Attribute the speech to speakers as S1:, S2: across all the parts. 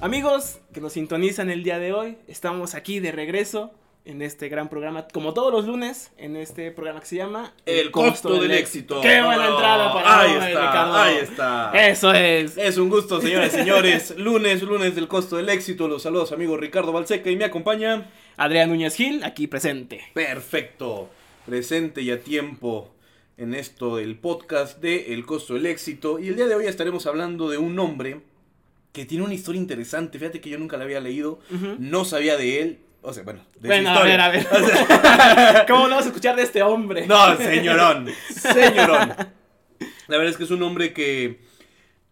S1: Amigos que nos sintonizan el día de hoy, estamos aquí de regreso en este gran programa, como todos los lunes, en este programa que se llama
S2: El costo del éxito.
S1: ¡Qué buena entrada para
S2: Ahí está,
S1: Ricardo!
S2: ahí está.
S1: Eso es.
S2: Es un gusto, señores y señores. Lunes, lunes del costo del éxito. Los saludos, amigo Ricardo Balseca y me acompaña.
S1: Adrián Núñez Gil, aquí presente.
S2: Perfecto. Presente y a tiempo en esto del podcast de El costo del éxito. Y el día de hoy estaremos hablando de un hombre que tiene una historia interesante. Fíjate que yo nunca la había leído.
S1: Ujú.
S2: No sabía de él. O sea, bueno, de
S1: Bueno, a ver, a ver.
S2: O sea,
S1: ¿Cómo no vamos a escuchar de este hombre?
S2: No, señorón. Señorón. La verdad es que es un hombre que,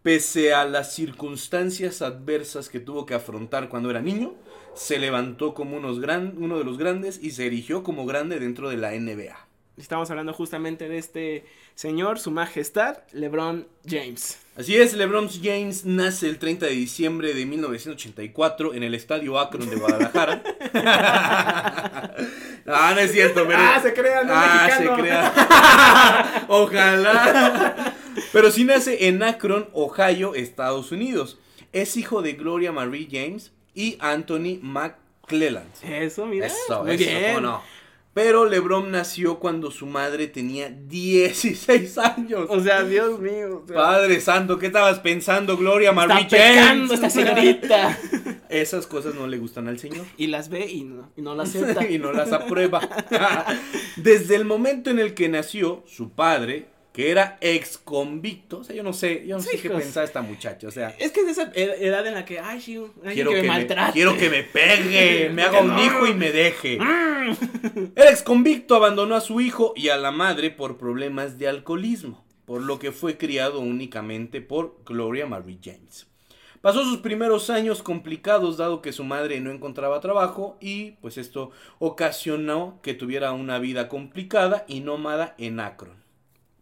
S2: pese a las circunstancias adversas que tuvo que afrontar cuando era niño, se levantó como unos gran, uno de los grandes y se erigió como grande dentro de la NBA.
S1: Estamos hablando justamente de este señor, su majestad, LeBron James.
S2: Así es, LeBron James nace el 30 de diciembre de 1984 en el Estadio Akron de Guadalajara. ah, no es cierto, pero...
S1: Ah, se crea, no
S2: Ah,
S1: mexicano.
S2: se crea. Ojalá. Pero sí nace en Akron, Ohio, Estados Unidos. Es hijo de Gloria Marie James y Anthony McClelland.
S1: Eso, mira.
S2: Eso,
S1: Muy
S2: eso,
S1: bien.
S2: ¿cómo no? Pero LeBron nació cuando su madre tenía 16 años.
S1: O sea, Dios mío. o sea,
S2: Padre santo, ¿qué estabas pensando, Gloria
S1: está
S2: Marie
S1: pecando
S2: James?
S1: esta señorita.
S2: Esas cosas no le gustan al Señor.
S1: y las ve y no, y no las acepta.
S2: y no las aprueba. Desde el momento en el que nació, su padre, que era ex convicto, o sea, yo no sé, yo no sé qué
S1: Hijos.
S2: pensaba esta muchacha, o sea,
S1: Es que es de esa ed- edad en la que, ay, sí,
S2: quiero
S1: que
S2: que,
S1: me
S2: me,
S1: maltrate.
S2: quiero que me pegue, me haga un hijo y me deje. El ex convicto abandonó a su hijo y a la madre por problemas de alcoholismo, por lo que fue criado únicamente por Gloria Marie James. Pasó sus primeros años complicados dado que su madre no encontraba trabajo y pues esto ocasionó que tuviera una vida complicada y nómada en Akron.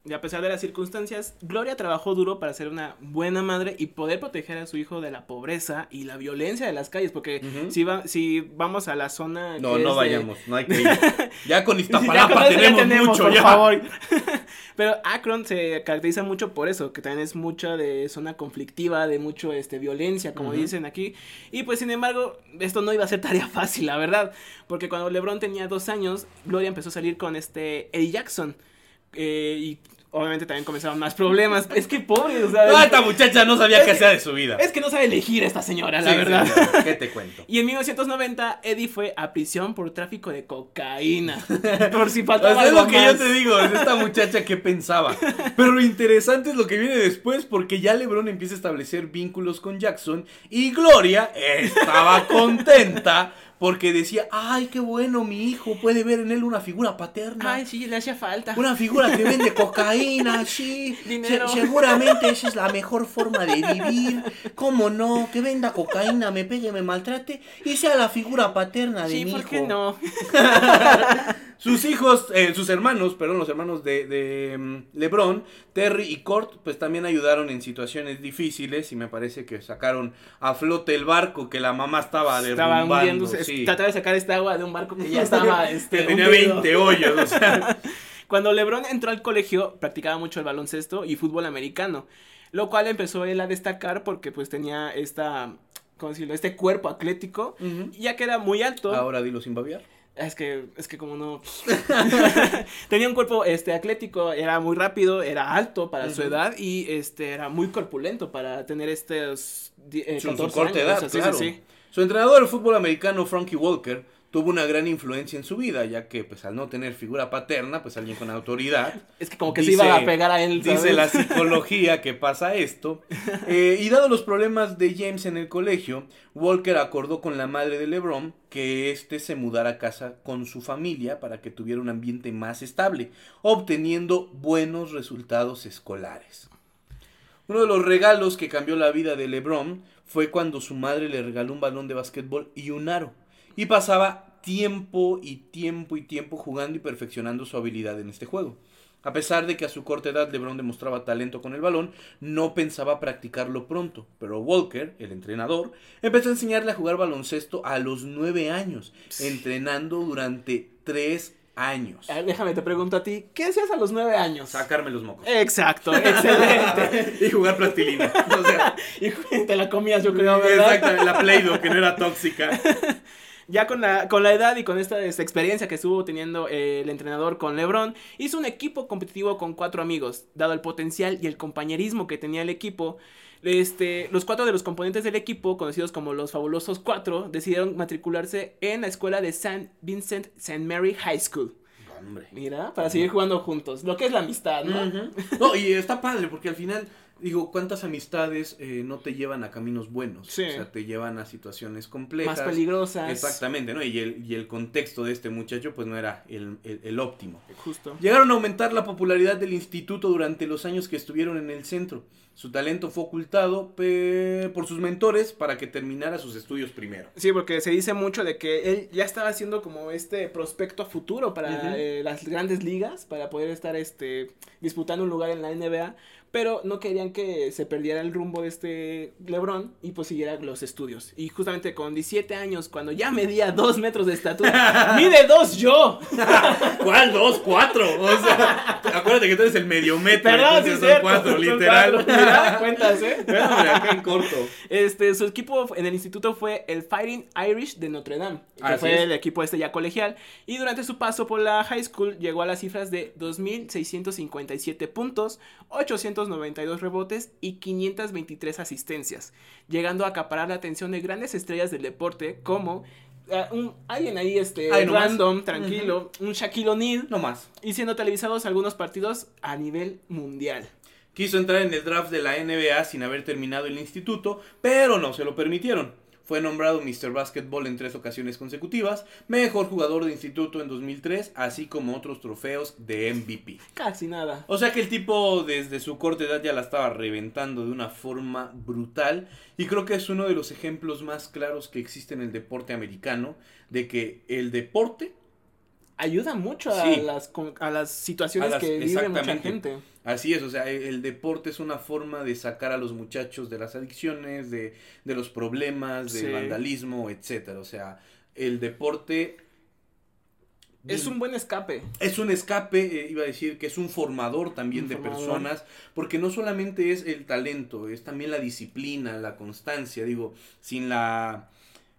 S1: Y a pesar de las circunstancias, Gloria trabajó duro para ser una buena madre y poder proteger a su hijo de la pobreza y la violencia de las calles. Porque si, va, si vamos a la zona.
S2: No,
S1: que
S2: no
S1: es de-
S2: vayamos, no hay que ir. Ya con
S1: Ya
S2: Iztapalapa
S1: con eso ya
S2: tenemos, mucho
S1: por
S2: ya.
S1: favor. Pero Akron se caracteriza mucho por eso, que también es mucha de zona conflictiva, de mucho este violencia, como dicen aquí. Y pues sin embargo, esto no iba a ser tarea fácil, la verdad. Porque cuando LeBron tenía dos años, Gloria empezó a salir con este Eddie Jackson. Eh, y obviamente también comenzaron más problemas. Es que pobre, o sea.
S2: No, esta muchacha no sabía qué hacer de su vida.
S1: es que no sabe elegir esta señora, la
S2: Sí,
S1: verdad.
S2: sí, ¿Qué te cuento?
S1: Y en 1990, Eddie fue a prisión por tráfico de cocaína. por si faltaba
S2: sea, es
S1: algo
S2: lo que
S1: más.
S2: yo te digo, es esta muchacha que pensaba. Pero lo interesante es lo que viene después, porque ya LeBron empieza a establecer vínculos con Jackson y Gloria estaba contenta porque decía, ay, qué bueno, mi hijo puede ver en él una figura paterna.
S1: Ay, sí, le hacía falta.
S2: Una figura que vende cocaína, sí.
S1: Dinero.
S2: Se- seguramente esa es la mejor forma de vivir. ¿Cómo no? Que venda cocaína, me pegue, me maltrate y sea la figura paterna de
S1: Sí,
S2: mi
S1: ¿por
S2: hijo.
S1: qué no?
S2: Sus hijos, eh, sus hermanos, perdón, los hermanos de, de mm, LeBron, Terry y Court, pues también ayudaron en situaciones difíciles y me parece que sacaron a flote el barco que la mamá estaba
S1: Estaba
S2: derrumbando.
S1: hundiéndose.
S2: sí.
S1: Trataba de sacar esta agua de un barco que ya estaba. Este,
S2: Que tenía
S1: hundido.
S2: 20 hoyos, o sea.
S1: Cuando LeBron entró al colegio, practicaba mucho el baloncesto y fútbol americano. Lo cual empezó él a destacar porque pues tenía esta. ¿Cómo decirlo? Este cuerpo atlético.
S2: Ujú.
S1: Ya que era muy alto.
S2: Ahora dilo sin babiar.
S1: Es que, es que como no. Tenía un cuerpo este atlético, era muy rápido, era alto para su edad y este era muy corpulento para tener estos eh,
S2: Su, su
S1: 14
S2: corta
S1: años,
S2: edad,
S1: o sea, sí, sí,
S2: claro.
S1: sí.
S2: Su entrenador del fútbol americano, Frankie Walker, tuvo una gran influencia en su vida, ya que pues al no tener figura paterna, pues alguien con autoridad,
S1: Es que como que
S2: Dice-
S1: se iba a pegar a él.
S2: dice la psicología que pasa esto. Eh, y dado los problemas de James en el colegio, Walker acordó con la madre de LeBron que éste se mudara a casa con su familia para que tuviera un ambiente más estable, obteniendo buenos resultados escolares. Uno de los regalos que cambió la vida de LeBron fue cuando su madre le regaló un balón de básquetbol y un aro. Y pasaba tiempo y tiempo y tiempo jugando y perfeccionando su habilidad en este juego. A pesar de que a su corta edad LeBron demostraba talento con el balón, no pensaba practicarlo pronto. Pero Walker, el entrenador, empezó a enseñarle a jugar baloncesto a los nueve años, entrenando durante tres años.
S1: Ah, déjame, te pregunto a ti, ¿qué hacías a los nueve años?
S2: Sacarme los mocos.
S1: Exacto, excelente.
S2: y jugar plastilina. O sea,
S1: y te la comías, yo creo, ¿verdad?
S2: Exacto, la Play-Doh, que no era tóxica.
S1: Ya con la, con la edad y con esta, esta experiencia que estuvo teniendo eh, el entrenador con LeBron, hizo un equipo competitivo con cuatro amigos. Dado el potencial y el compañerismo que tenía el equipo, este, los cuatro de los componentes del equipo, conocidos como los fabulosos cuatro, decidieron matricularse en la escuela de St. Vincent St. Mary High School.
S2: Hombre.
S1: Mira, para seguir jugando juntos. Lo que es la amistad, ¿no?
S2: No, y está padre porque al final, digo, ¿cuántas amistades eh, no te llevan a caminos buenos?
S1: Sí.
S2: O sea, te llevan a situaciones complejas.
S1: Más peligrosas.
S2: Exactamente, ¿no? Y el, y el contexto de este muchacho, pues no era el, el- el óptimo.
S1: Justo.
S2: Llegaron a aumentar la popularidad del instituto durante los años que estuvieron en el centro. Su talento fue ocultado por sus mentores para que terminara sus estudios primero.
S1: Sí, porque se dice mucho de que él ya estaba haciendo como este prospecto a futuro para eh, las grandes ligas, para poder estar este disputando un lugar en la NBA, pero no querían que se perdiera el rumbo de este LeBron y pues siguiera los estudios. Y justamente con 17 años, cuando ya medía 2 metros de estatura, ¡mide 2 yo!
S2: ¿Cuál? ¿Dos? ¿Cuatro? O sea, acuérdate que tú eres el medio metro.
S1: Perdón, sí
S2: son
S1: cierto.
S2: cuatro,
S1: son
S2: literal.
S1: cuatro. Mira, cuentas, ¿eh?
S2: Bueno, acá en corto.
S1: Este, su equipo en el instituto fue el Fighting Irish de Notre Dame, que
S2: Así
S1: fue
S2: es.
S1: el equipo este ya colegial. Y durante su paso por la high school llegó a las cifras de 2.657 puntos, 892 rebotes y 523 asistencias, llegando a acaparar la atención de grandes estrellas del deporte como eh, un, alguien ahí este, random, tranquilo, un Shaquille O'Neal,
S2: No más.
S1: y siendo televisados algunos partidos a nivel mundial.
S2: Quiso entrar en el draft de la NBA sin haber terminado el instituto, pero no se lo permitieron. Fue nombrado Mr. Basketball en tres ocasiones consecutivas, mejor jugador de instituto en 2003, así como otros trofeos de MVP.
S1: Casi nada.
S2: O sea que el tipo desde su corta edad ya la estaba reventando de una forma brutal y creo que es uno de los ejemplos más claros que existe en el deporte americano de que el deporte
S1: ayuda mucho a,
S2: Sí.
S1: las, a las situaciones
S2: A las-
S1: que vive mucha gente.
S2: Así es, o sea, el deporte es una forma de sacar a los muchachos de las adicciones, de, de los problemas, del
S1: Sí.
S2: vandalismo, etcétera. O sea, el deporte
S1: Es un buen escape.
S2: es un escape, eh, iba a decir que es un formador también
S1: Un
S2: de
S1: formador.
S2: personas, porque no solamente es el talento, es también la disciplina, la constancia. Digo, sin la,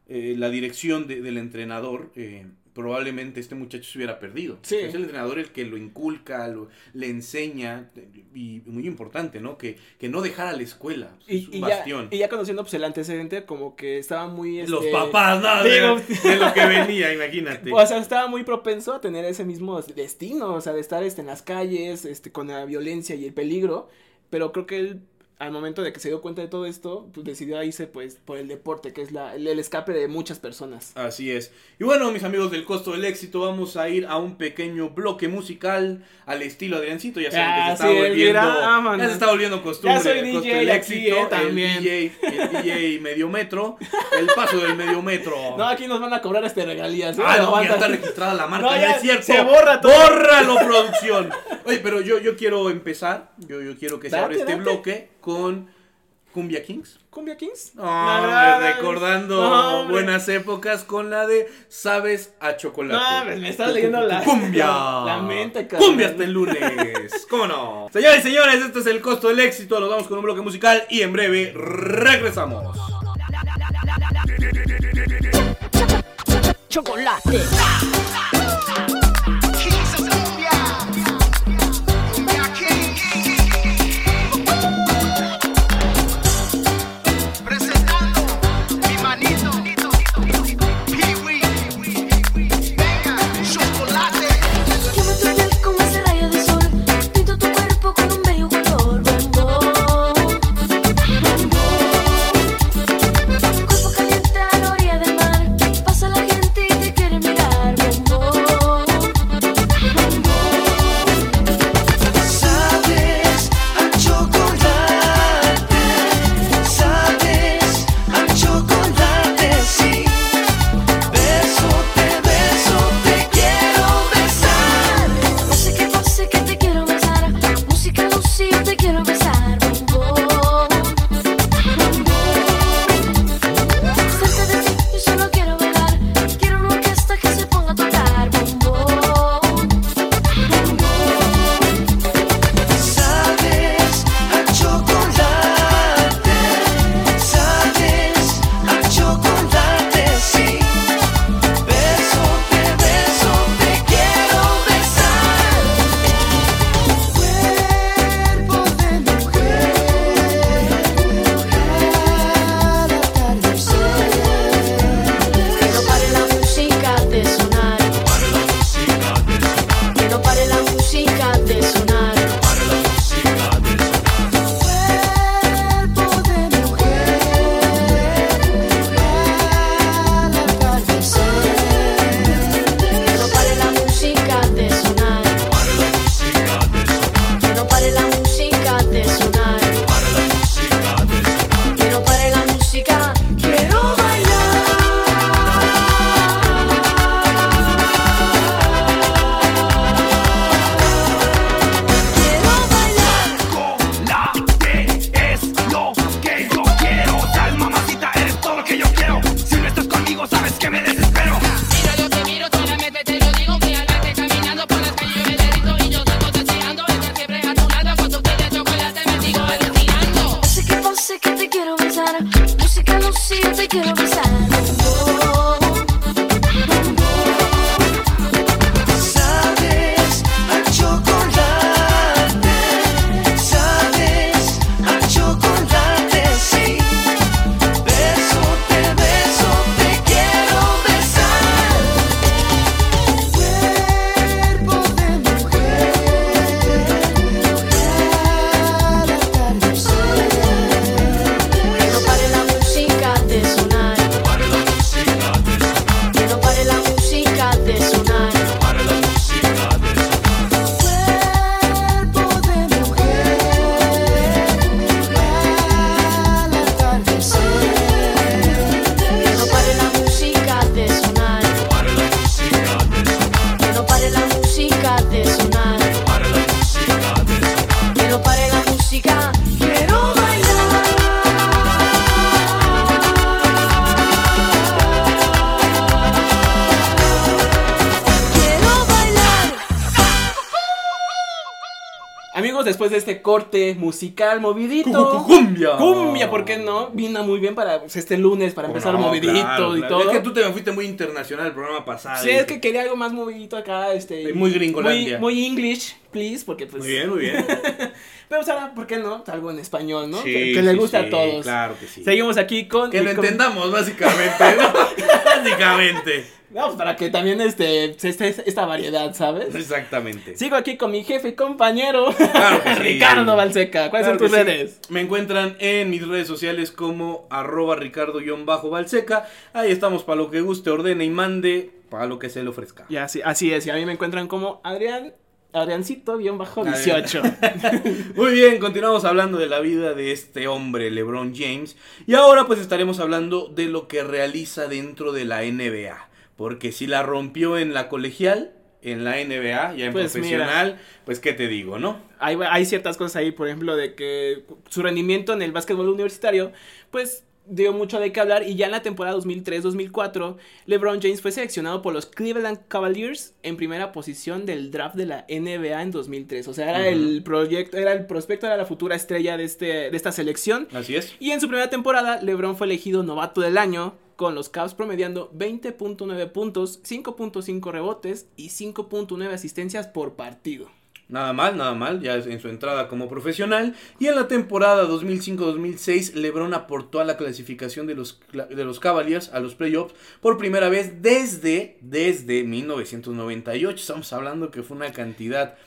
S2: eh, la dirección de- del entrenador, eh, probablemente este muchacho se hubiera perdido.
S1: Sí.
S2: Es el entrenador el que lo inculca, lo, le enseña, y muy importante, ¿no? Que, que no dejara la escuela.
S1: Y,
S2: es un
S1: y ya,
S2: bastión.
S1: y ya conociendo pues, el antecedente, como que estaba muy...
S2: Los
S1: este,
S2: papás, no, de lo que venía, imagínate.
S1: O sea, estaba muy propenso a tener ese mismo destino, o sea, de estar este, en las calles, este, con la violencia y el peligro, pero creo que él, al momento de que se dio cuenta de todo esto, pues decidió irse pues por el deporte, que es la, el, el escape de muchas personas.
S2: Así es. Y bueno, mis amigos del costo del éxito, vamos a ir a un pequeño bloque musical al estilo Adriancito. Ya saben que se está volviendo.
S1: mira,
S2: ya se está volviendo costumbre.
S1: Ya soy
S2: el costo
S1: DJ aquí,
S2: éxito,
S1: eh, también.
S2: El DJ, el DJ medio metro. El paso del medio metro.
S1: No, aquí nos van a cobrar este regalías.
S2: Ah, no, ya está registrada la marca,
S1: No,
S2: no,
S1: ya
S2: es cierto.
S1: se borra todo.
S2: ¡Bórralo, producción! Oye, pero yo, yo quiero empezar, yo, yo quiero que se
S1: Date,
S2: abra este
S1: date.
S2: bloque con Cumbia Kings.
S1: ¿Cumbia Kings?
S2: No, hombre, recordando
S1: No, hombre.
S2: buenas épocas con la de Sabes a Chocolate.
S1: No, me estás leyendo la-
S2: Cumbia.
S1: la mente, cabrón.
S2: Cumbia hasta el lunes. ¿Cómo no? Señores y señores, este es el costo del éxito. Nos vamos con un bloque musical y en breve regresamos.
S3: chocolate. De
S1: este corte musical movidito.
S2: ¡Cumbia!
S1: Cumbia, ¿por qué no? Vino muy bien para pues, este lunes, para empezar
S2: No,
S1: movidito
S2: claro,
S1: y
S2: claro.
S1: todo.
S2: Es que tú te me fuiste muy internacional el programa pasado.
S1: Sí, es que quería algo más movidito acá, este.
S2: Muy gringolandia.
S1: Muy, muy English, please, porque pues.
S2: Muy bien, muy bien.
S1: Pero, o sea, ¿por qué no? Algo en español, ¿no?
S2: Sí,
S1: que que le
S2: sí,
S1: gusta
S2: sí,
S1: a todos.
S2: Claro que sí.
S1: Seguimos aquí con.
S2: Que lo
S1: con-
S2: entendamos, básicamente. ¿no? básicamente.
S1: No, pues para que también este, se esté esta variedad, ¿sabes?
S2: Exactamente.
S1: Sigo aquí con mi jefe y compañero,
S2: Claro que sí.
S1: Ricardo Balseca. ¿Cuáles
S2: Claro
S1: son tus
S2: sí.
S1: redes?
S2: Me encuentran en mis redes sociales como arroba ricardo-balseca. Ahí estamos para lo que guste, ordene y mande, para lo que se le ofrezca.
S1: Y así, así es, y a mí me encuentran como Adrián, Adriancito, guion bajo 18.
S2: Muy bien, continuamos hablando de la vida de este hombre, LeBron James. Y ahora pues estaremos hablando de lo que realiza dentro de la NBA. Porque si la rompió en la colegial, en la NBA, ya en
S1: Pues,
S2: profesional, pues qué te digo, ¿no?
S1: hay, hay ciertas cosas ahí, por ejemplo, de que su rendimiento en el básquetbol universitario, pues dio mucho de qué hablar y ya en la temporada 2003-2004, LeBron James fue seleccionado por los Cleveland Cavaliers en primera posición del draft de la NBA en 2003. O sea, era el proyecto, era el prospecto, era la futura estrella de, este, de esta selección.
S2: Así es.
S1: Y en su primera temporada, LeBron fue elegido novato del año, con los Cavs promediando 20.9 puntos, 5.5 rebotes y 5.9 asistencias por partido.
S2: Nada mal, nada mal, ya en su entrada como profesional. Y en la temporada 2005-2006, LeBron aportó a la clasificación de los, de los Cavaliers a los playoffs por primera vez desde, desde 1998. Estamos hablando que fue una cantidad,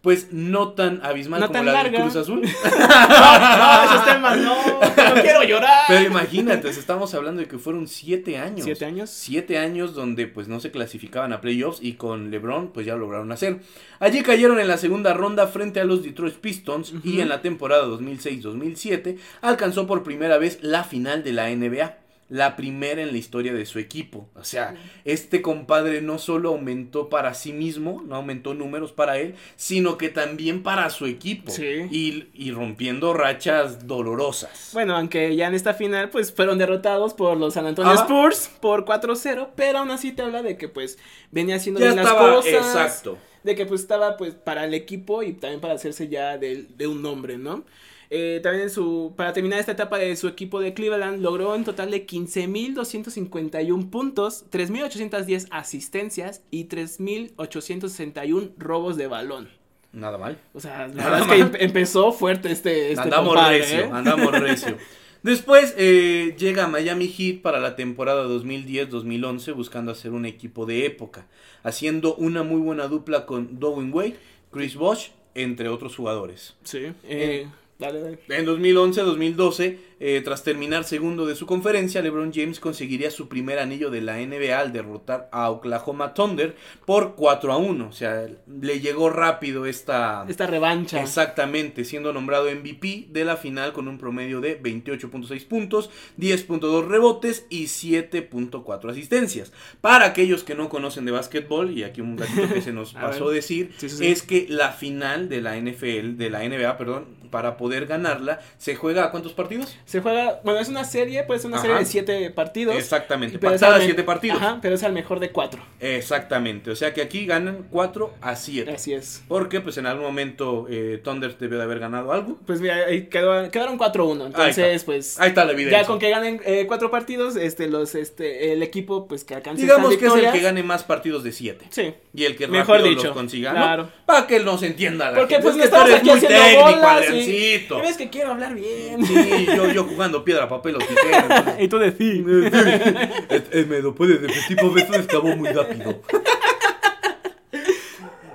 S2: pues, no tan abismal
S1: No
S2: como
S1: tan
S2: la
S1: larga.
S2: de Cruz Azul.
S1: no, esos temas no, no quiero llorar.
S2: Pero imagínate, estamos hablando de que fueron siete años.
S1: ¿Siete años?
S2: Siete años donde pues no se clasificaban a playoffs y con LeBron pues ya lo lograron hacer. Allí cayeron en la segunda ronda frente a los Detroit Pistons y en la temporada 2006-2007 alcanzó por primera vez la final de la NBA. La primera en la historia de su equipo. O sea, este compadre no solo aumentó para sí mismo, no aumentó números para él, sino que también para su equipo.
S1: Sí.
S2: Y, y rompiendo rachas dolorosas.
S1: Bueno, aunque ya en esta final pues fueron derrotados por los San Antonio
S2: Ajá.
S1: Spurs por 4-0, pero aún así te habla de que pues venía haciendo
S2: Ya
S1: bien las
S2: estaba,
S1: cosas.
S2: exacto.
S1: De que pues estaba pues para el equipo y también para hacerse ya de, de un nombre, ¿no? Eh, también en su, para terminar esta etapa de su equipo de Cleveland, logró en total de 15.251 puntos, 3.810 asistencias y 3.861 robos de balón.
S2: Nada mal.
S1: O sea, la
S2: Nada
S1: verdad es que em- empezó fuerte este, este
S2: andamos
S1: compadre,
S2: recio,
S1: ¿eh?
S2: andamos recio. Después eh, llega a Miami Heat para la temporada 2010-2011 buscando hacer un equipo de época, haciendo una muy buena dupla con Dwayne Wade, Chris Bosh, entre otros jugadores.
S1: Sí. Eh, dale, dale.
S2: En 2011-2012, eh, tras terminar segundo de su conferencia, LeBron James conseguiría su primer anillo de la NBA al derrotar a Oklahoma Thunder por 4 a 1. O sea, le llegó rápido esta...
S1: Esta revancha.
S2: Exactamente, siendo nombrado MVP de la final con un promedio de 28.6 puntos, 10.2 rebotes y 7.4 asistencias. Para aquellos que no conocen de básquetbol, y aquí un ratito que se nos
S1: A
S2: pasó decir,
S1: Sí, sí, sí.
S2: es que la final de la NFL, de la NBA, perdón, para poder poder ganarla, se juega a cuántos partidos?
S1: Se juega, bueno, es una serie, puede ser una
S2: Ajá.
S1: serie de siete partidos.
S2: Exactamente,
S1: pero es
S2: pactada
S1: me-
S2: siete partidos.
S1: Ajá, pero es al mejor de cuatro.
S2: Exactamente, o sea que aquí ganan 4 a 7.
S1: Así es.
S2: Porque pues en algún momento eh, Thunder debió de haber ganado algo.
S1: Pues mira, ahí quedó- quedaron 4-1. Entonces,
S2: está.
S1: pues.
S2: Ahí está la evidencia.
S1: Ya con que ganen eh, cuatro partidos, este, los, este, el equipo, pues que alcance
S2: Digamos que es el que gane más partidos de 7.
S1: Sí.
S2: Y el que
S1: Mejor
S2: rápido
S1: dicho,
S2: los consiga,
S1: claro.
S2: ¿no? Para que nos entienda la
S1: Porque
S2: gente.
S1: pues
S2: Es que
S1: estamos aquí
S2: muy
S1: haciendo
S2: técnico,
S1: bolas y... ¿Ves que quiero hablar bien?
S2: Sí, yo, yo jugando piedra, papel o tijera.
S1: y tú de sí.
S2: Eh, me lo puedes repetir, por eso escabó muy rápido.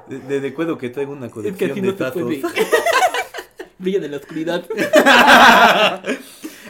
S2: De, de, de acuerdo que traigo una
S1: Es que
S2: colección de tazos.
S1: Brilla en la oscuridad.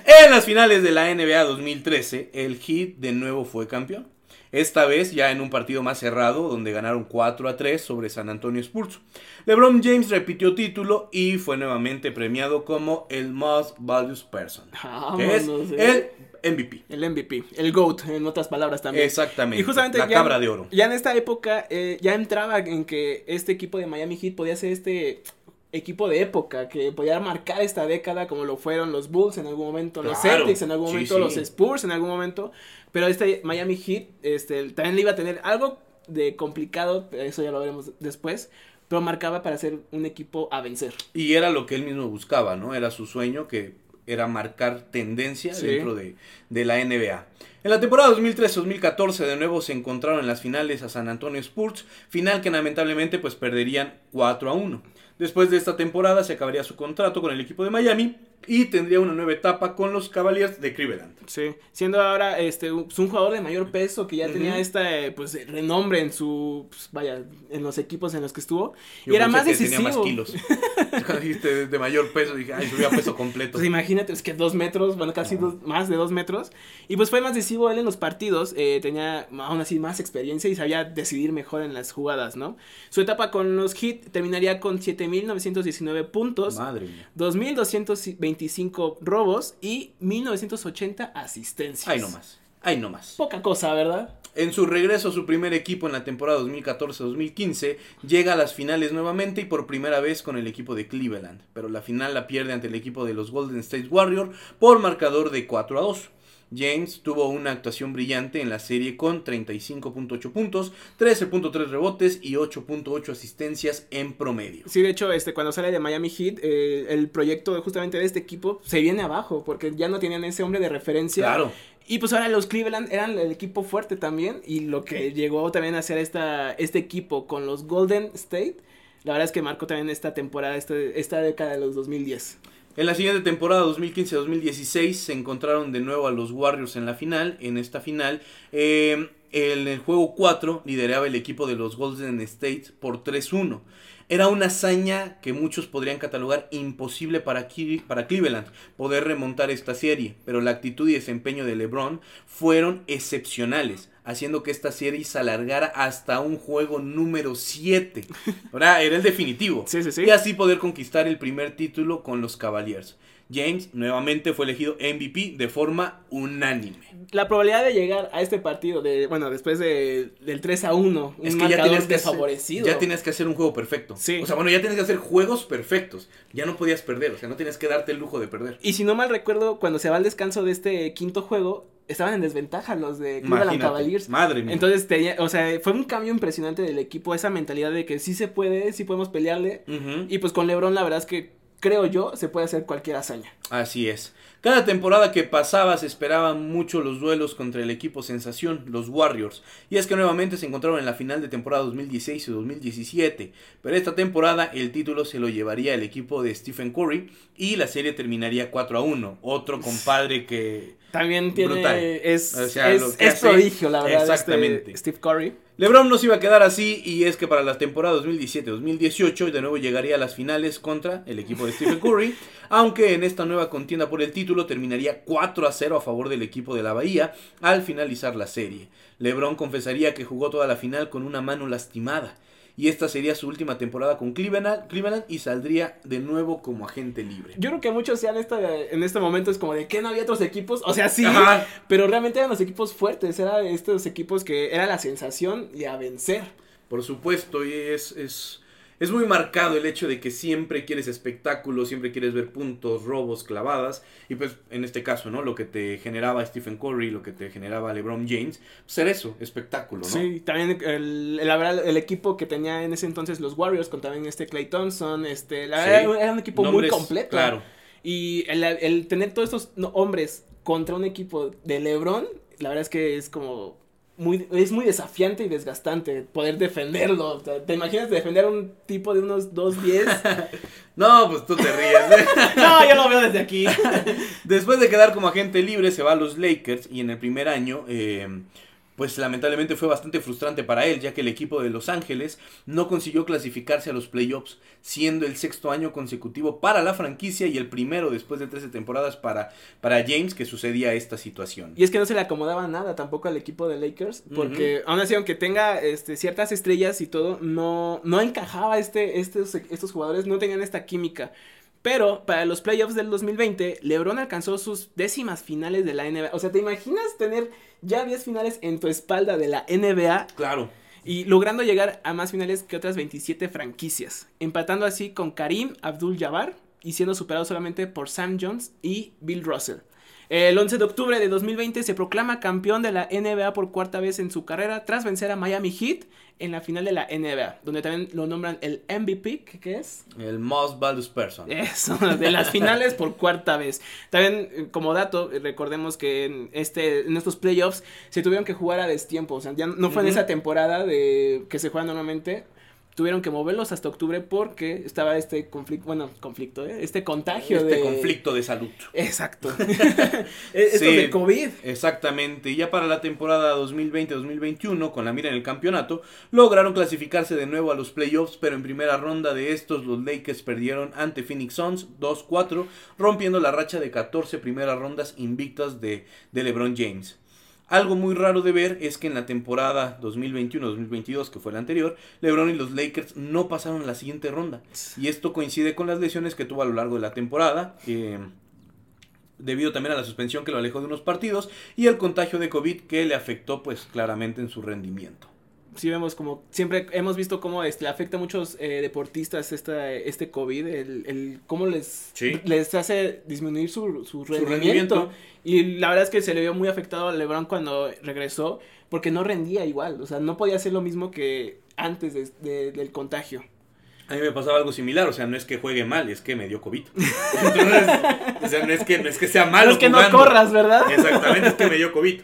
S2: En las finales de la NBA 2013, el Heat de nuevo fue campeón. Esta vez ya en un partido más cerrado, donde ganaron 4 a 3 sobre San Antonio Spurs. LeBron James repitió título y fue nuevamente premiado como el Most Valuable Person, que es
S1: eh.
S2: el MVP.
S1: El MVP, el GOAT, en otras palabras también.
S2: Exactamente.
S1: Y justamente
S2: la
S1: ya,
S2: cabra de oro.
S1: ya en esta época eh, ya entraba en que este equipo de Miami Heat podía ser este equipo de época que podía marcar esta década como lo fueron los Bulls en algún momento, los
S2: Claro,
S1: Celtics en algún
S2: sí,
S1: momento,
S2: sí.
S1: los Spurs en algún momento, pero este Miami Heat este también le iba a tener algo de complicado, eso ya lo veremos después, pero marcaba para ser un equipo a vencer.
S2: Y era lo que él mismo buscaba, ¿no? Era su sueño que era marcar tendencia
S1: Sí.
S2: dentro de, de la NBA. En la temporada 2013-2014 de nuevo se encontraron en las finales a San Antonio Spurs, final que lamentablemente pues perderían 4 a 1. Después de esta temporada se acabaría su contrato con el equipo de Miami y tendría una nueva etapa con los Cavaliers de Cleveland.
S1: Sí, siendo ahora este un pues, jugador de mayor peso que ya tenía este pues renombre en su pues, vaya en los equipos en los que estuvo
S2: Yo
S1: y era más
S2: que
S1: decisivo.
S2: Tenía más kilos. Cuando dijiste de, de mayor peso dije, ay, subía peso completo.
S1: Pues imagínate, es que dos metros, bueno, casi dos, más de dos metros. Y pues fue más decisivo él en los partidos, eh, tenía aún así más experiencia y sabía decidir mejor en las jugadas, ¿no? Su etapa con los Heat terminaría con 7.919 puntos,
S2: Madre mía.
S1: 2.225 robos y 1.980 asistencias.
S2: Ay, no más. Ay, no más.
S1: Poca cosa, ¿verdad?
S2: En su regreso a su primer equipo en la temporada 2014-2015, llega a las finales nuevamente y por primera vez con el equipo de Cleveland, pero la final la pierde ante el equipo de los Golden State Warriors por marcador de 4 a 2. James tuvo una actuación brillante en la serie con 35.8 puntos, 13.3 rebotes y 8.8 asistencias en promedio.
S1: Sí, de hecho, este, cuando sale de Miami Heat, eh, el proyecto justamente de este equipo se viene abajo, porque ya no tenían ese hombre de referencia.
S2: Claro.
S1: Y pues ahora los Cleveland eran el equipo fuerte también. Y lo que llegó también a hacer esta, este equipo con los Golden State, la verdad es que marcó también esta temporada, este, esta década de los 2010.
S2: En la siguiente temporada 2015-2016 se encontraron de nuevo a los Warriors en la final. En esta final, eh, en el juego 4 lideraba el equipo de los Golden State por 3-1. Era una hazaña que muchos podrían catalogar imposible para Cleveland poder remontar esta serie, pero la actitud y desempeño de LeBron fueron excepcionales, haciendo que esta serie se alargara hasta un juego número 7. Ahora era el definitivo.
S1: Sí, sí, sí.
S2: Y así poder conquistar el primer título con los Cavaliers. James nuevamente fue elegido MVP de forma unánime.
S1: La probabilidad de llegar a este partido, de bueno, después de, del 3 a 1, un
S2: Es que ya tenías que, hacer,
S1: desfavorecido.
S2: ya tenías que hacer un juego perfecto.
S1: Sí.
S2: O sea, bueno, ya tienes que hacer juegos perfectos. Ya no podías perder, o sea, no tenías que darte el lujo de perder.
S1: Y si no mal recuerdo, cuando se va al descanso de este quinto juego, estaban en desventaja los de Cleveland. Cavaliers.
S2: Madre mía.
S1: Entonces, tenía, o sea, fue un cambio impresionante del equipo, esa mentalidad de que sí se puede, sí podemos pelearle. Y pues con LeBron, la verdad es que creo yo, se puede hacer cualquier hazaña.
S2: Así es. Cada temporada que pasaba se esperaban mucho los duelos contra el equipo sensación, los Warriors. Y es que nuevamente se encontraron en la final de temporada 2016 y 2017. Pero esta temporada el título se lo llevaría el equipo de Stephen Curry y la serie terminaría 4 a 1. Otro compadre que...
S1: También tiene,
S2: Brutal.
S1: es,
S2: O sea,
S1: es,
S2: lo que
S1: es
S2: hace-
S1: prodigio, la verdad, este
S2: Exactamente.
S1: Steve Curry.
S2: LeBron no se iba a quedar así y es que para la temporada 2017-2018 de nuevo llegaría a las finales contra el equipo de Stephen Curry, aunque en esta nueva contienda por el título terminaría 4 a 0 a favor del equipo de la Bahía al finalizar la serie. LeBron confesaría que jugó toda la final con una mano lastimada y esta sería su última temporada con Cleveland, Cleveland y saldría de nuevo como agente libre.
S1: Yo creo que muchos sean esta, en este momento es como de que no había otros equipos. O sea, sí,
S2: Ajá.
S1: pero realmente eran los equipos fuertes. Eran estos equipos que era la sensación y a vencer.
S2: Por supuesto, y es, es, es muy marcado el hecho de que siempre quieres espectáculo, siempre quieres ver puntos, robos, clavadas. Y pues en este caso, ¿no? Lo que te generaba Stephen Curry, lo que te generaba LeBron James, pues era eso, espectáculo, ¿no?
S1: Sí, también el, el, la verdad, el equipo que tenía en ese entonces los Warriors, con también este Clay Thompson, este, la
S2: Sí.
S1: verdad era un equipo
S2: Nombres,
S1: muy completo.
S2: Claro.
S1: Y el, el tener todos estos hombres contra un equipo de LeBron, la verdad es que es como muy es muy desafiante y desgastante poder defenderlo. O sea, ¿Te imaginas defender a un tipo de unos 2'10?
S2: No, pues tú te ríes. ¿eh?
S1: no, yo lo veo desde aquí.
S2: Después de quedar como agente libre, se va a los Lakers y en el primer año, eh, pues lamentablemente fue bastante frustrante para él, ya que el equipo de Los Ángeles no consiguió clasificarse a los playoffs, siendo el sexto año consecutivo para la franquicia y el primero después de 13 temporadas para, para James que sucedía esta situación.
S1: Y es que no se le acomodaba nada tampoco al equipo de Lakers, porque aún así, aunque tenga este, ciertas estrellas y todo, no, no encajaba este, estos, estos jugadores, no tenían esta química. Pero para los playoffs del 2020, LeBron alcanzó sus décimas finales de la NBA. O sea, ¿te imaginas tener ya 10 finales en tu espalda de la NBA
S2: Claro.
S1: y logrando llegar a más finales que otras 27 franquicias? Empatando así con Karim Abdul-Jabbar y siendo superado solamente por Sam Jones y Bill Russell. El 11 de octubre de 2020 se proclama campeón de la NBA por cuarta vez en su carrera tras vencer a Miami Heat en la final de la NBA, donde también lo nombran el MVP, ¿qué, es?
S2: El most valued person.
S1: Eso, de las finales por cuarta vez. También, eh, como dato, eh, recordemos que en, este, en estos playoffs se tuvieron que jugar a destiempo. O sea, ya no fue en esa temporada de que se juega normalmente. Tuvieron que moverlos hasta octubre porque estaba este conflicto, bueno, conflicto, ¿eh? este contagio
S2: Este
S1: de...
S2: conflicto de salud.
S1: Exacto. Esto
S2: Sí.
S1: de COVID.
S2: Exactamente, y ya para la temporada 2020-2021, con la mira en el campeonato, lograron clasificarse de nuevo a los playoffs, pero en primera ronda de estos los Lakers perdieron ante Phoenix Suns 2-4, rompiendo la racha de 14 primeras rondas invictas de, de LeBron James. Algo muy raro de ver es que en la temporada 2021-2022, que fue la anterior, LeBron y los Lakers no pasaron la siguiente ronda. Y esto coincide con las lesiones que tuvo a lo largo de la temporada. eh, debido también a la suspensión que lo alejó de unos partidos y el contagio de COVID que le afectó pues claramente en su rendimiento.
S1: Sí vemos como siempre hemos visto cómo este afecta a muchos eh, deportistas esta, este COVID, el, el cómo les,
S2: Sí.
S1: les hace disminuir su, su rendimiento.
S2: rendimiento.
S1: Y la verdad es que se le vio muy afectado a LeBron cuando regresó porque no rendía igual, o sea, no podía hacer lo mismo que antes de- de- del contagio.
S2: A mí me pasaba algo similar, o sea, no es que juegue mal, es que me dio COVID. Entonces, o sea, no es que, no es que sea malo
S1: No es que no corras, ¿verdad?
S2: Exactamente, es que me dio COVID.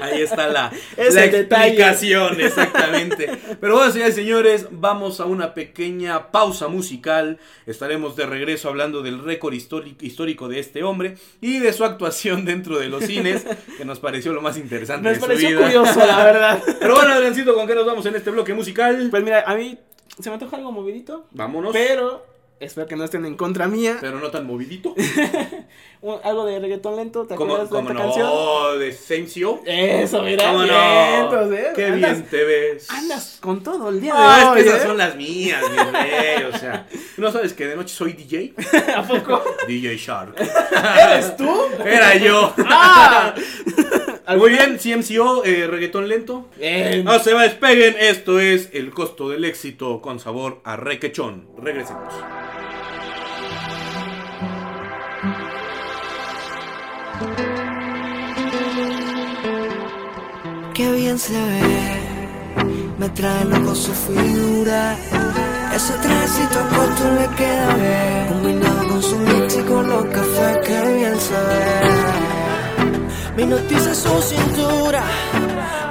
S2: Ahí está la,
S1: Es
S2: la
S1: detalle.
S2: explicación, exactamente. Pero bueno, señores y señores, vamos a una pequeña pausa musical. Estaremos de regreso hablando del récord histórico, de este hombre y de su actuación dentro de los cines, que nos pareció lo más interesante
S1: Nos
S2: de su
S1: pareció
S2: vida.
S1: curioso, la verdad.
S2: Pero bueno, Adriancito, ¿con qué nos vamos en este bloque musical?
S1: Pues mira, a mí se me antoja algo movidito,
S2: Vámonos.
S1: pero espero que no estén en contra mía.
S2: Pero no tan movidito.
S1: Algo de reggaetón lento, ¿te
S2: Como,
S1: acuerdas de esta
S2: no,
S1: canción?
S2: de Same CO.
S1: Eso, mira,
S2: ¿Cómo no?
S1: vientos, ¿eh?
S2: Qué
S1: Andas-
S2: bien te ves.
S1: Andas con todo el día de
S2: Ah,
S1: hoy,
S2: es que esas
S1: ¿eh?
S2: son las mías, mi rey. O sea, ¿no sabes que de noche soy DJ?
S1: ¿A poco?
S2: DJ Shark.
S1: ¿Eres tú?
S2: Era yo.
S1: ¡Ah!
S2: Muy bien, CMCO, eh, reggaetón lento.
S1: Bien.
S2: No se va, despeguen. Esto es el costo del éxito con sabor a requechón. Regresemos.
S4: Qué bien se ve, me trae loco su figura. Ese trajecito corto le queda bien, combinado con su mix y con los cafés, qué bien se ve. Me noticia su cintura,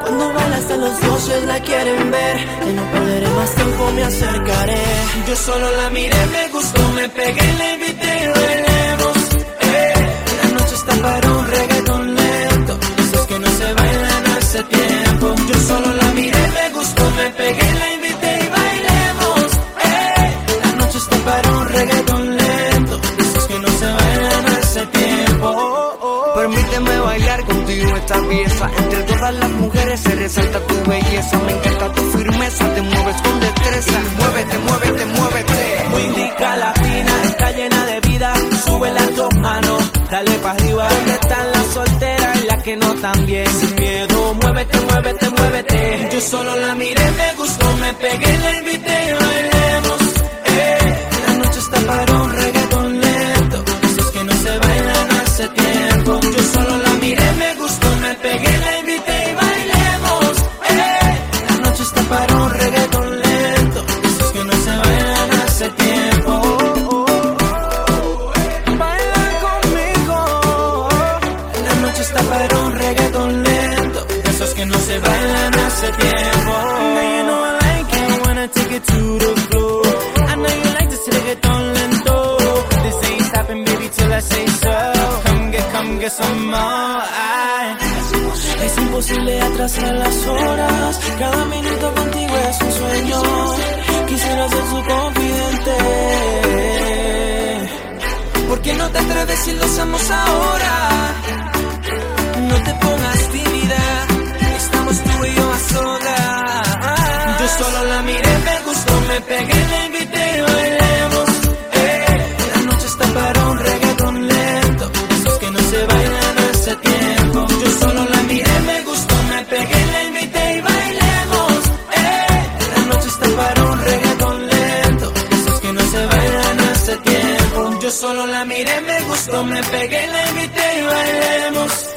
S4: cuando baila hasta los dioses la quieren ver. Y no perderé más tiempo, me acercaré. Yo solo la miré, me gustó, me pegué, le invité y bailemos. Eh, la noche está para un reggaeton hace tiempo. Yo solo la miré, me gustó, me pegué, la invité y bailemos. Eh, la noche está para un reggaeton lento, esos que no se bailan hace tiempo. Permíteme bailar contigo esta pieza. Entre todas las mujeres se resalta tu belleza. Me encanta tu firmeza, te mueves con destreza. Muévete, muévete, muévete. Muy rica latina, está llena de vida. Sube las dos manos, dale para arriba. ¿Dónde están las solteras y las que no también. Sin miedo, muévete, muévete, muévete. Yo solo la miré, me gustó, me pegué, la invité, bailemos. Bailan hace tiempo. Now you know I like it when I take it to the floor. I know you like this reggaeton lento. This ain't stopping, baby, till I say so. Come get, come get some more. Ay. Es imposible atrasar las horas. Cada minuto contigo es un sueño. Quisiera ser su confidente. ¿Por qué no te atreves si lo hacemos ahora? No te pongas tímida, yo solo la miré, me gustó, me pegué, la invité y bailemos. Eh, la noche está para un reggaetón lento, esos que no se bailan hace tiempo. Yo solo la miré, me gustó, me pegué, la invité y bailemos. Eh, la noche está para un reggaetón lento, esos que no se bailan hace tiempo. Yo solo la miré, me gustó, me pegué, la invité y bailemos.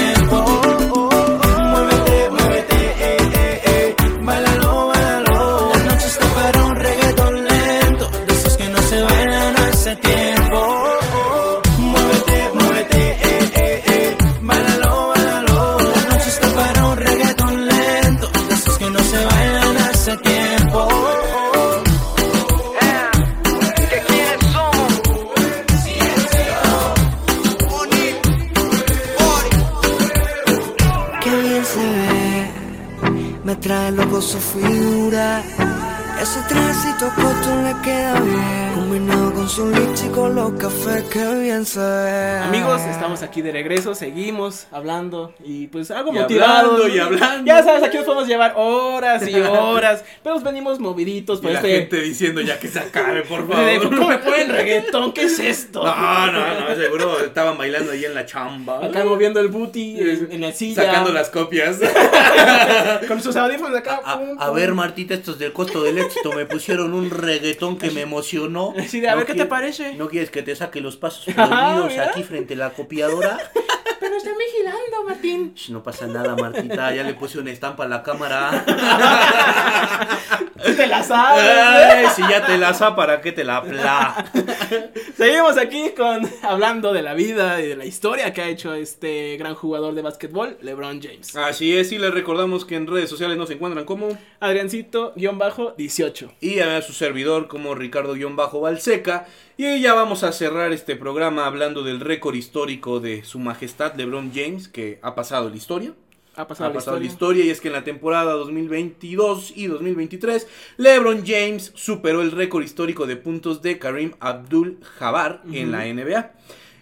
S1: Estamos seguimos hablando y pues algo
S2: Y
S1: motivados.
S2: hablando, y hablando.
S1: Ya sabes, aquí nos podemos llevar horas y horas, pero nos venimos moviditos
S2: Y
S1: por
S2: la
S1: este...
S2: gente diciendo ya que se acabe, por
S1: de-
S2: favor.
S1: ¿Cómo me ponen reggaetón? ¿Qué es esto?
S2: No, no, no, seguro estaban bailando ahí en la chamba.
S1: Acá moviendo el booty en, en la silla.
S2: Sacando las copias.
S1: Con sus audífonos acá.
S2: A,
S1: pum,
S2: a
S1: pum.
S2: ver, Martita, estos del costo del éxito me pusieron un reggaetón que me emocionó.
S1: Sí, a ver, ¿qué te parece?
S2: ¿No quieres que te saque los pasos prohibidos aquí frente a la copiadora?
S1: Pero están vigilando, Martín.
S2: Sh, No pasa nada, Martita, ya le puse una estampa a la cámara.
S1: Te la sabes.
S2: Ay, si ya te la sa, ¿para qué te la pla?
S1: Seguimos aquí con hablando de la vida y de la historia que ha hecho este gran jugador de básquetbol, LeBron James.
S2: Así es, y les recordamos que en redes sociales nos encuentran como
S1: Adriancito-18.
S2: y a su servidor como Ricardo-Balseca. Y ya vamos a cerrar este programa hablando del récord histórico de su majestad LeBron James, que ha pasado la historia.
S1: Ha pasado,
S2: ha
S1: la,
S2: pasado la
S1: historia.
S2: historia y es que en la temporada 2022 y 2023 LeBron James superó el récord histórico de puntos de Karim Abdul-Jabbar en la NBA.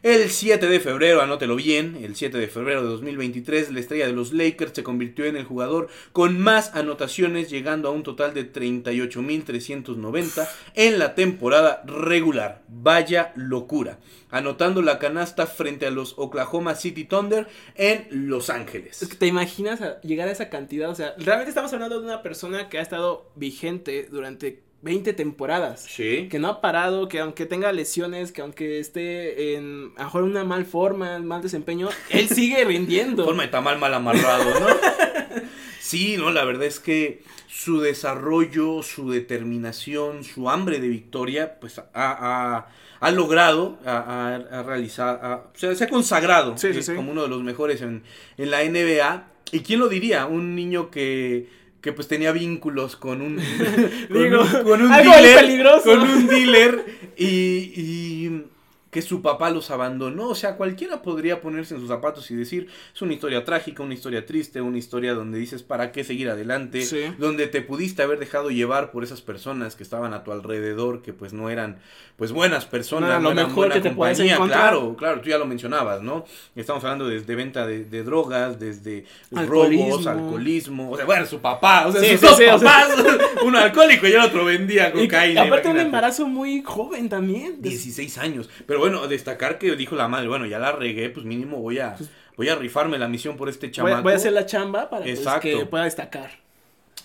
S2: El 7 de febrero, anótelo bien, el 7 de febrero de 2023, la estrella de los Lakers se convirtió en el jugador con más anotaciones, llegando a un total de 38.390 en la temporada regular. Vaya locura. Anotando la canasta frente a los Oklahoma City Thunder en Los Ángeles.
S1: Te imaginas llegar a esa cantidad. O sea, realmente estamos hablando de una persona que ha estado vigente durante 20 temporadas.
S2: Sí.
S1: Que no ha parado, que aunque tenga lesiones, que aunque esté en a mejor una mal forma, mal desempeño, él sigue rindiendo.
S2: Forma de tamal mal amarrado, ¿no? Sí, no, la verdad es que su desarrollo, su determinación, su hambre de victoria, pues ha, ha- ha logrado, ha, ha- realizado, o sea, se ha consagrado
S1: Sí, sí,
S2: eh,
S1: sí.
S2: como uno de los mejores en, en la NBA. ¿Y quién lo diría? Un niño que, que pues tenía vínculos con un, con
S1: Digo,
S2: un, con un
S1: algo
S2: dealer,
S1: peligroso.
S2: con un dealer y, y que su papá los abandonó. O sea, cualquiera podría ponerse en sus zapatos y decir, es una historia trágica, una historia triste, una historia donde dices, ¿para qué seguir adelante?
S1: Sí.
S2: Donde te pudiste haber dejado llevar por esas personas que estaban a tu alrededor, que pues no eran, pues buenas personas.
S1: No era lo
S2: eran
S1: mejor
S2: buena
S1: que te puedes encontrar.
S2: Claro, claro, tú ya lo mencionabas, ¿no? Estamos hablando desde venta de, de drogas, desde
S1: Alcoholismo.
S2: robos, alcoholismo. O sea, bueno, su papá, o sea,
S1: Sí,
S2: sus
S1: sí,
S2: dos
S1: sí, o sea.
S2: papás, uno alcohólico y el otro vendía
S1: Y
S2: cocaína.
S1: aparte un embarazo muy joven también.
S2: 16 años. Pero bueno, destacar que dijo la madre, bueno, ya la regué, pues mínimo voy a, voy a rifarme la misión por este chamaco.
S1: voy a hacer la chamba para pues, que pueda destacar.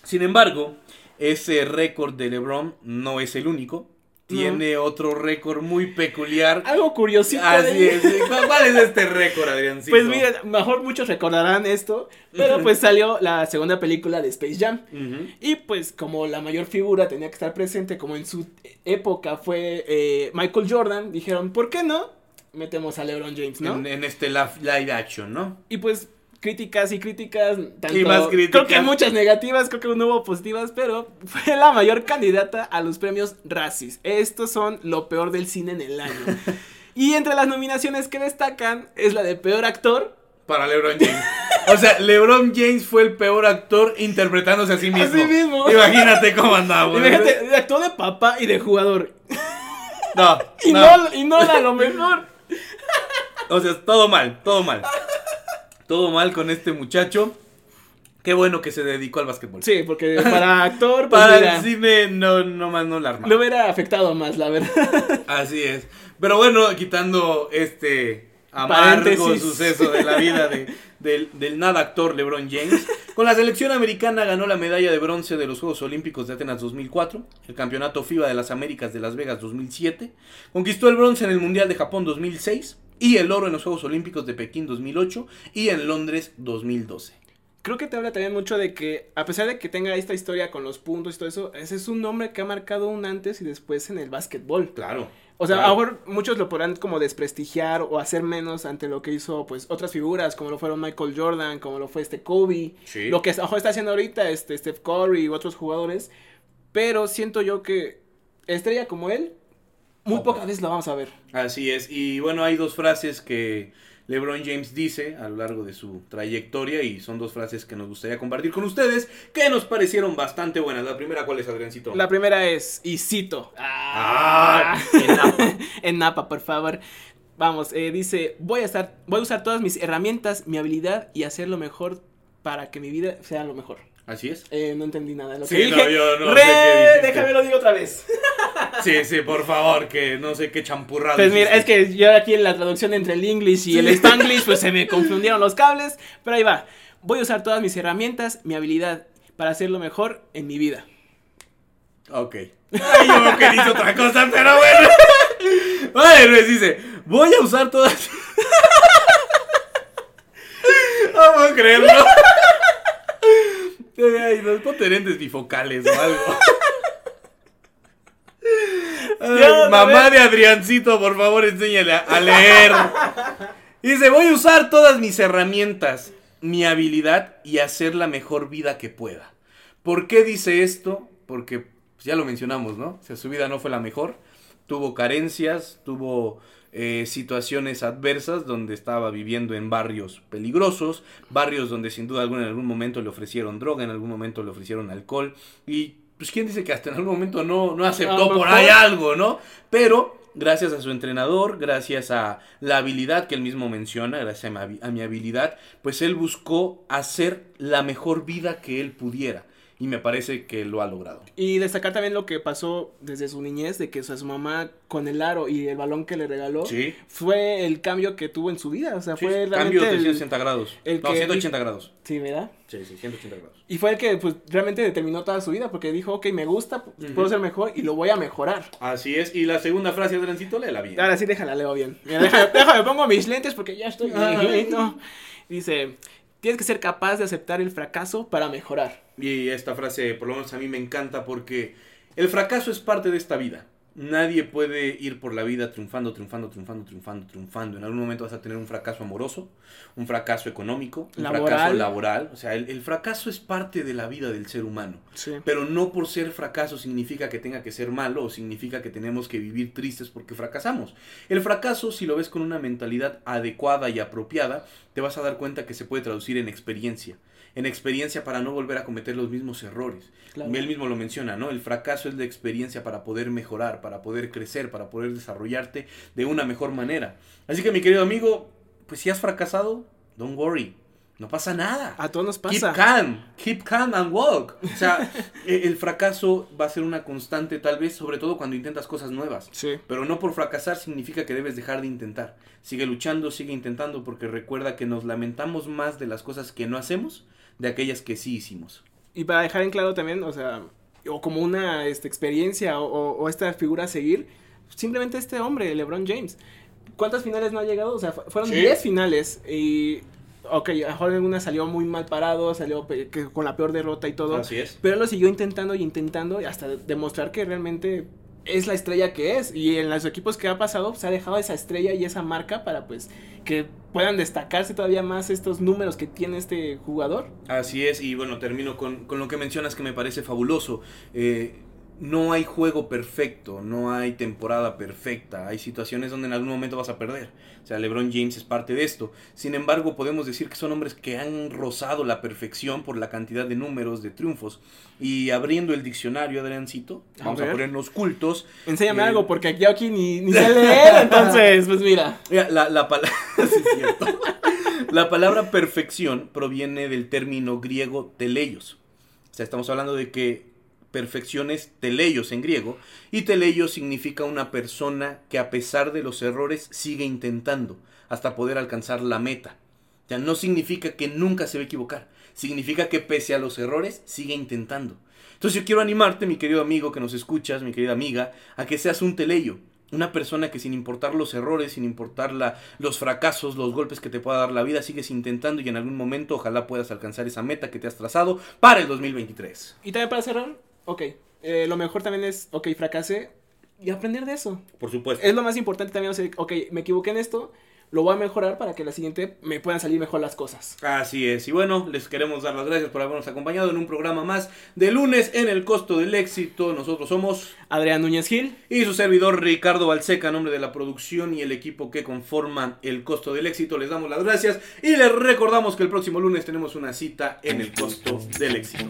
S2: Sin embargo, ese récord de LeBron no es el único. Tiene otro récord muy peculiar.
S1: Algo curiosito.
S2: Así es. ¿Cuál es este récord, Adriancito?
S1: Pues mira, mejor muchos recordarán esto, pero pues salió la segunda película de Space Jam. Y pues como la mayor figura tenía que estar presente, como en su época fue eh, Michael Jordan, dijeron, ¿por qué no? Metemos a LeBron James, ¿no?
S2: en, en este live action, ¿no?
S1: Y pues críticas y críticas, tanto,
S2: Y más críticas.
S1: creo que muchas negativas, creo que no hubo positivas, pero fue la mayor candidata a los premios Razzies. Estos son lo peor del cine en el año. y entre las nominaciones que destacan es la de peor actor,
S2: Para LeBron James. O sea, LeBron James fue el peor actor interpretándose a sí mismo.
S1: sí mismo.
S2: Imagínate cómo andaba.
S1: y fíjate, actuó de papá y de jugador.
S2: No,
S1: Y
S2: no.
S1: no, y no era lo mejor.
S2: O sea, todo mal, todo mal. Todo mal con este muchacho. Qué bueno que se dedicó al básquetbol.
S1: Sí, porque para actor, pues,
S2: Para
S1: mira,
S2: el cine no, no más no la arma.
S1: le hubiera afectado más, la verdad.
S2: Así es. Pero bueno, quitando este amargo
S1: Paréntesis.
S2: suceso de la vida de- del, del nada actor LeBron James, con la selección americana ganó la medalla de bronce de los Juegos Olímpicos de Atenas 2004, el Campeonato FIBA de las Américas de Las Vegas 2007, conquistó el bronce en el Mundial de Japón 2006 y el oro en los Juegos Olímpicos de Pekín 2008 y en Londres 2012.
S1: Creo que te habla también mucho de que, a pesar de que tenga esta historia con los puntos y todo eso, ese es un nombre que ha marcado un antes y después en el básquetbol.
S2: Claro.
S1: O sea,
S2: claro.
S1: ahora muchos lo podrán como desprestigiar o hacer menos ante lo que hizo pues otras figuras, como lo fueron Michael Jordan, como lo fue este Kobe,
S2: Sí.
S1: lo que mejor está haciendo ahorita este Steph Curry y otros jugadores, pero siento yo que estrella como él, muy pocas veces la vamos a ver.
S2: Así es. Y bueno, hay dos frases que LeBron James dice a lo largo de su trayectoria y son dos frases que nos gustaría compartir con ustedes que nos parecieron bastante buenas. La primera, ¿cuál es, Adriancito?
S1: La primera es, y cito,
S2: Ah, en Napa.
S1: en Napa, por favor. Vamos, eh, dice, voy a estar, voy a usar todas mis herramientas, mi habilidad y hacer lo mejor para que mi vida sea lo mejor.
S2: Así es.
S1: Eh, no entendí nada de lo
S2: Sí,
S1: que
S2: no,
S1: dije.
S2: yo no
S1: Re,
S2: sé qué
S1: déjame lo digo otra vez.
S2: Sí, sí, por favor, que no sé qué champurrado.
S1: Pues mira, es que yo aquí en la traducción entre el English y el Spanglish, pues se me confundieron los cables. Pero ahí va. Voy a usar todas mis herramientas, mi habilidad para hacer lo mejor en mi vida.
S2: Ok. Ay, yo que dice otra cosa, pero bueno. Vale, Luis dice, voy a usar todas... No puedo creerlo. Ay, los potenentes bifocales o algo. Ay, mamá de Adriancito, por favor, enséñale a, a leer. Dice, voy a usar todas mis herramientas, mi habilidad y hacer la mejor vida que pueda. ¿Por qué dice esto? Porque pues, ya lo mencionamos, ¿no? O sea, su vida no fue la mejor. Tuvo carencias, tuvo eh, situaciones adversas donde estaba viviendo en barrios peligrosos, barrios donde sin duda alguna en algún momento le ofrecieron droga, en algún momento le ofrecieron alcohol y pues quién dice que hasta en algún momento no, no aceptó por ahí algo, ¿no? Pero gracias a su entrenador, gracias a la habilidad que él mismo menciona, gracias a mi, a mi habilidad, pues él buscó hacer la mejor vida que él pudiera. Y me parece que lo ha logrado.
S1: Y destacar también lo que pasó desde su niñez, de que o sea, su mamá con el aro y el balón que le regaló,
S2: Sí.
S1: fue el cambio que tuvo en su vida. O sea,
S2: Sí,
S1: fue
S2: cambio
S1: realmente
S2: de
S1: el-
S2: 360 grados.
S1: el
S2: no,
S1: que-
S2: 180 grados.
S1: Sí, ¿verdad?
S2: Sí, sí, 180 grados.
S1: Y fue el que pues realmente determinó toda su vida, porque dijo, ok, me gusta, puedo ser mejor y lo voy a mejorar.
S2: Así es. Y la segunda frase, Adriancito, léela bien.
S1: Ahora sí, déjala, leo bien. Mira, déjame, déjame, pongo mis lentes porque ya estoy viejito. Dice, tienes que ser capaz de aceptar el fracaso para mejorar.
S2: Y esta frase, por lo menos a mí me encanta porque el fracaso es parte de esta vida. Nadie puede ir por la vida triunfando, triunfando, triunfando, triunfando, triunfando. En algún momento vas a tener un fracaso amoroso, un fracaso económico, un
S1: Laboral.
S2: fracaso laboral. O sea, el, el fracaso es parte de la vida del ser humano.
S1: Sí.
S2: Pero no por ser fracaso significa que tenga que ser malo o significa que tenemos que vivir tristes porque fracasamos. El fracaso, si lo ves con una mentalidad adecuada y apropiada, te vas a dar cuenta que se puede traducir en experiencia. En experiencia para no volver a cometer los mismos errores.
S1: Claro.
S2: Él mismo lo menciona, ¿no? El fracaso es la experiencia para poder mejorar, para poder crecer, para poder desarrollarte de una mejor manera. Así que mi querido amigo, pues si has fracasado, don't worry. No pasa nada.
S1: A todos nos
S2: Keep
S1: pasa.
S2: calm, keep calm and walk. O sea, e- el fracaso va a ser una constante tal vez, sobre todo cuando intentas cosas nuevas.
S1: Sí.
S2: Pero no por fracasar significa que debes dejar de intentar. Sigue luchando, sigue intentando, porque recuerda que nos lamentamos más de las cosas que no hacemos de aquellas que sí hicimos.
S1: Y para dejar en claro también, o sea, o como una este, experiencia o, o- o esta figura a seguir, simplemente este hombre, LeBron James. ¿Cuántas finales no ha llegado? O sea, fu- fueron
S2: Sí.
S1: 10 finales y... Ok, a lo mejor alguna salió muy mal parado, salió pe- que- con la peor derrota y todo.
S2: Así es.
S1: Pero él lo siguió intentando y intentando hasta demostrar que realmente es la estrella que es. Y en los equipos que ha pasado se ha dejado esa estrella y esa marca para pues que puedan destacarse todavía más estos números que tiene este jugador.
S2: Así es, y bueno, termino con, con lo que mencionas que me parece fabuloso. Eh, no hay juego perfecto, no hay temporada perfecta, hay situaciones donde en algún momento vas a perder. O sea, LeBron James es parte de esto. Sin embargo, podemos decir que son hombres que han rozado la perfección por la cantidad de números, de triunfos. Y abriendo el diccionario, Adriancito,
S1: A
S2: vamos a,
S1: ver.
S2: ponernos cultos.
S1: Enséñame
S2: Eh,
S1: algo porque aquí, aquí ni, ni sé leer, entonces pues mira.
S2: Mira, la, la, pala- sí, es cierto. La palabra perfección proviene del término griego teleios. O sea, estamos hablando de que perfección es teleios en griego. Y teleios significa una persona que a pesar de los errores sigue intentando hasta poder alcanzar la meta. O sea, no significa que nunca se va a equivocar. Significa que pese a los errores sigue intentando. Entonces yo quiero animarte, mi querido amigo que nos escuchas, mi querida amiga, a que seas un teleyo. Una persona que sin importar los errores, sin importar la- los fracasos, los golpes que te pueda dar la vida, sigues intentando y en algún momento ojalá puedas alcanzar esa meta que te has trazado para el 2023.
S1: Y también para cerrar, ok, eh, lo mejor también es, ok, fracasé y aprender de eso.
S2: Por supuesto.
S1: Es lo más importante también, o sea, ok, me equivoqué en esto, lo voy a mejorar para que la siguiente me puedan salir mejor las cosas.
S2: Así es. Y bueno, les queremos dar las gracias por habernos acompañado en un programa más de lunes en el costo del éxito. Nosotros somos
S1: Adrián Núñez Gil,
S2: y su servidor Ricardo Balseca, nombre de la producción y el equipo que conforma el costo del éxito. Les damos las gracias y les recordamos que el próximo lunes tenemos una cita en el costo del éxito.